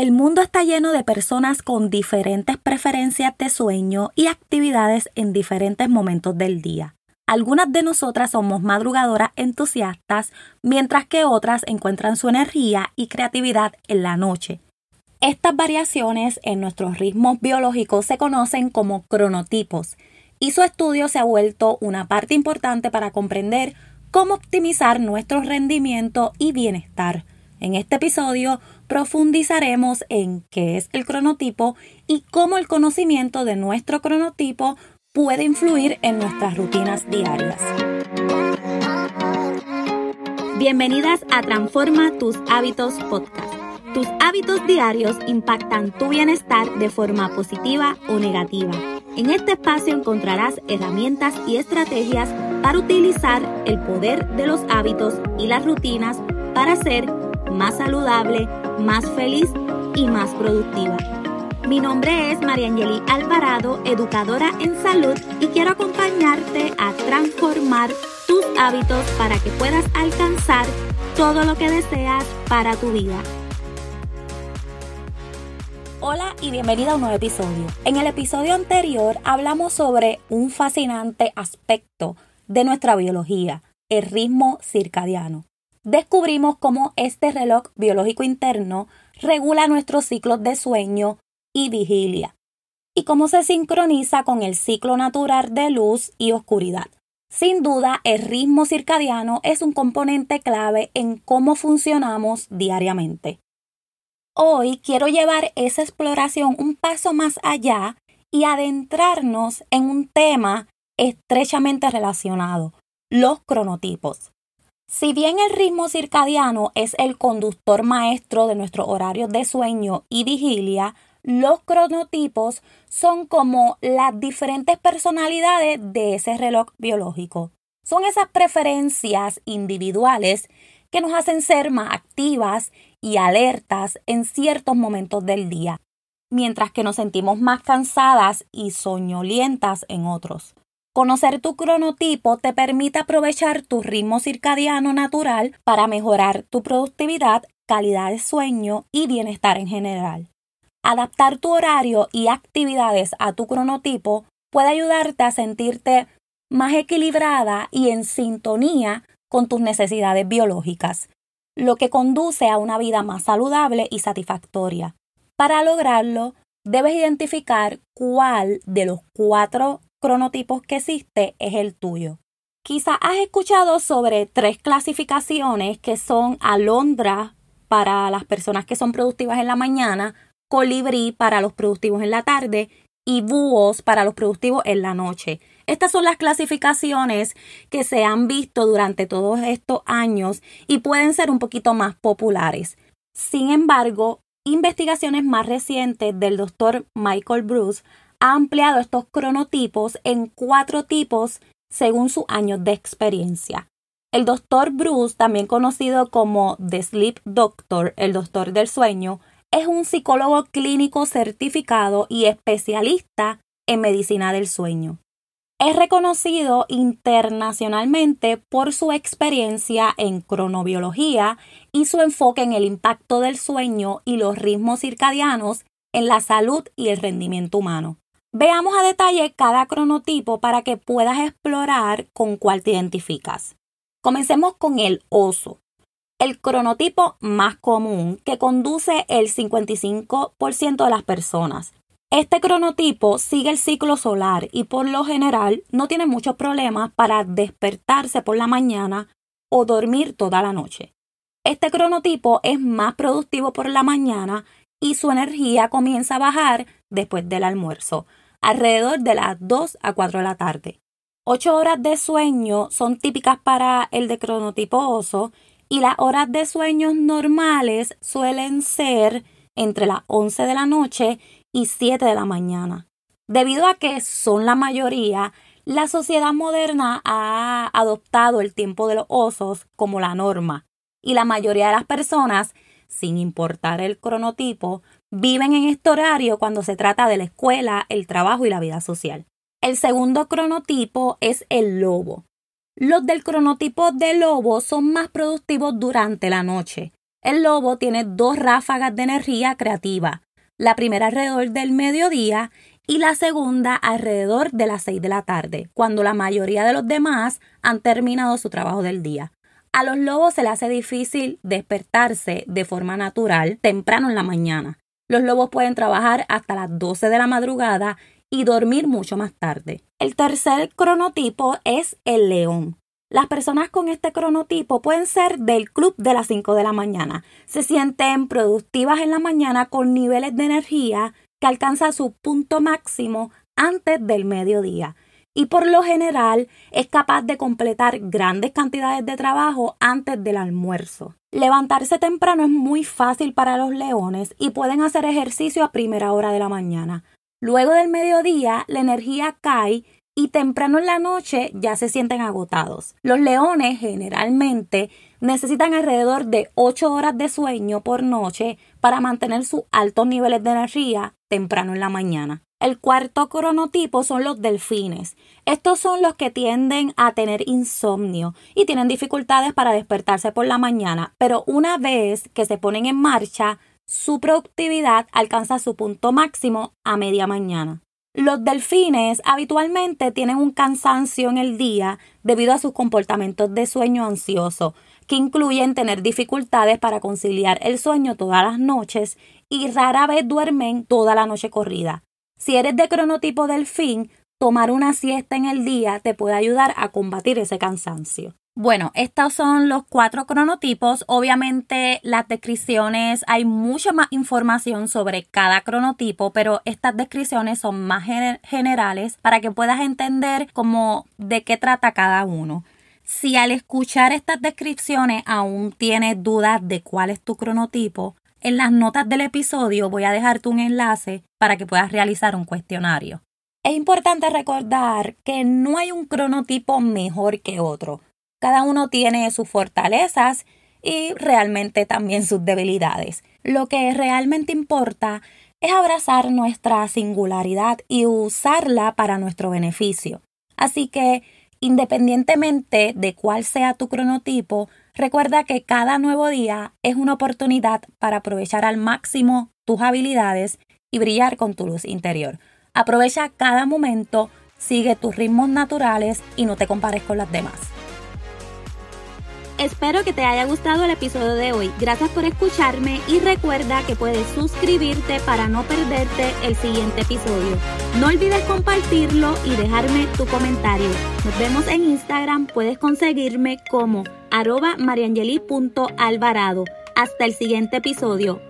El mundo está lleno de personas con diferentes preferencias de sueño y actividades en diferentes momentos del día. Algunas de nosotras somos madrugadoras entusiastas, mientras que otras encuentran su energía y creatividad en la noche. Estas variaciones en nuestros ritmos biológicos se conocen como cronotipos y su estudio se ha vuelto una parte importante para comprender cómo optimizar nuestro rendimiento y bienestar. En este episodio profundizaremos en qué es el cronotipo y cómo el conocimiento de nuestro cronotipo puede influir en nuestras rutinas diarias. Bienvenidas a Transforma tus hábitos podcast. Tus hábitos diarios impactan tu bienestar de forma positiva o negativa. En este espacio encontrarás herramientas y estrategias para utilizar el poder de los hábitos y las rutinas para ser más saludable, más feliz y más productiva. Mi nombre es Mariangeli Alvarado, educadora en salud y quiero acompañarte a transformar tus hábitos para que puedas alcanzar todo lo que deseas para tu vida. Hola y bienvenida a un nuevo episodio. En el episodio anterior hablamos sobre un fascinante aspecto de nuestra biología, el ritmo circadiano descubrimos cómo este reloj biológico interno regula nuestros ciclos de sueño y vigilia y cómo se sincroniza con el ciclo natural de luz y oscuridad. Sin duda, el ritmo circadiano es un componente clave en cómo funcionamos diariamente. Hoy quiero llevar esa exploración un paso más allá y adentrarnos en un tema estrechamente relacionado, los cronotipos. Si bien el ritmo circadiano es el conductor maestro de nuestros horarios de sueño y vigilia, los cronotipos son como las diferentes personalidades de ese reloj biológico. Son esas preferencias individuales que nos hacen ser más activas y alertas en ciertos momentos del día, mientras que nos sentimos más cansadas y soñolientas en otros. Conocer tu cronotipo te permite aprovechar tu ritmo circadiano natural para mejorar tu productividad, calidad de sueño y bienestar en general. Adaptar tu horario y actividades a tu cronotipo puede ayudarte a sentirte más equilibrada y en sintonía con tus necesidades biológicas, lo que conduce a una vida más saludable y satisfactoria. Para lograrlo, debes identificar cuál de los cuatro cronotipos que existe es el tuyo. Quizá has escuchado sobre tres clasificaciones que son alondra para las personas que son productivas en la mañana, colibrí para los productivos en la tarde y búhos para los productivos en la noche. Estas son las clasificaciones que se han visto durante todos estos años y pueden ser un poquito más populares. Sin embargo, investigaciones más recientes del doctor Michael Bruce ha ampliado estos cronotipos en cuatro tipos según sus años de experiencia. El doctor Bruce, también conocido como The Sleep Doctor, el doctor del sueño, es un psicólogo clínico certificado y especialista en medicina del sueño. Es reconocido internacionalmente por su experiencia en cronobiología y su enfoque en el impacto del sueño y los ritmos circadianos en la salud y el rendimiento humano. Veamos a detalle cada cronotipo para que puedas explorar con cuál te identificas. Comencemos con el oso, el cronotipo más común que conduce el 55% de las personas. Este cronotipo sigue el ciclo solar y por lo general no tiene muchos problemas para despertarse por la mañana o dormir toda la noche. Este cronotipo es más productivo por la mañana y su energía comienza a bajar después del almuerzo, alrededor de las 2 a 4 de la tarde. 8 horas de sueño son típicas para el de cronotipo oso y las horas de sueño normales suelen ser entre las 11 de la noche y 7 de la mañana. Debido a que son la mayoría, la sociedad moderna ha adoptado el tiempo de los osos como la norma y la mayoría de las personas, sin importar el cronotipo, viven en este horario cuando se trata de la escuela, el trabajo y la vida social. El segundo cronotipo es el lobo. Los del cronotipo de lobo son más productivos durante la noche. El lobo tiene dos ráfagas de energía creativa, la primera alrededor del mediodía y la segunda alrededor de las 6 de la tarde, cuando la mayoría de los demás han terminado su trabajo del día. A los lobos se les hace difícil despertarse de forma natural temprano en la mañana. Los lobos pueden trabajar hasta las 12 de la madrugada y dormir mucho más tarde. El tercer cronotipo es el león. Las personas con este cronotipo pueden ser del club de las 5 de la mañana. Se sienten productivas en la mañana con niveles de energía que alcanza su punto máximo antes del mediodía y por lo general es capaz de completar grandes cantidades de trabajo antes del almuerzo. Levantarse temprano es muy fácil para los leones y pueden hacer ejercicio a primera hora de la mañana. Luego del mediodía la energía cae y temprano en la noche ya se sienten agotados. Los leones generalmente necesitan alrededor de 8 horas de sueño por noche para mantener sus altos niveles de energía temprano en la mañana. El cuarto cronotipo son los delfines. Estos son los que tienden a tener insomnio y tienen dificultades para despertarse por la mañana, pero una vez que se ponen en marcha, su productividad alcanza su punto máximo a media mañana. Los delfines habitualmente tienen un cansancio en el día debido a sus comportamientos de sueño ansioso, que incluyen tener dificultades para conciliar el sueño todas las noches y rara vez duermen toda la noche corrida. Si eres de cronotipo delfín, tomar una siesta en el día te puede ayudar a combatir ese cansancio. Bueno, estos son los cuatro cronotipos. Obviamente las descripciones, hay mucha más información sobre cada cronotipo, pero estas descripciones son más generales para que puedas entender cómo de qué trata cada uno. Si al escuchar estas descripciones aún tienes dudas de cuál es tu cronotipo, en las notas del episodio voy a dejarte un enlace para que puedas realizar un cuestionario. Es importante recordar que no hay un cronotipo mejor que otro. Cada uno tiene sus fortalezas y realmente también sus debilidades. Lo que realmente importa es abrazar nuestra singularidad y usarla para nuestro beneficio. Así que, independientemente de cuál sea tu cronotipo, recuerda que cada nuevo día es una oportunidad para aprovechar al máximo tus habilidades y brillar con tu luz interior. Aprovecha cada momento, sigue tus ritmos naturales y no te compares con las demás. Espero que te haya gustado el episodio de hoy. Gracias por escucharme y recuerda que puedes suscribirte para no perderte el siguiente episodio. No olvides compartirlo y dejarme tu comentario. Nos vemos en Instagram. Puedes conseguirme como arroba mariangeli.alvarado. Hasta el siguiente episodio.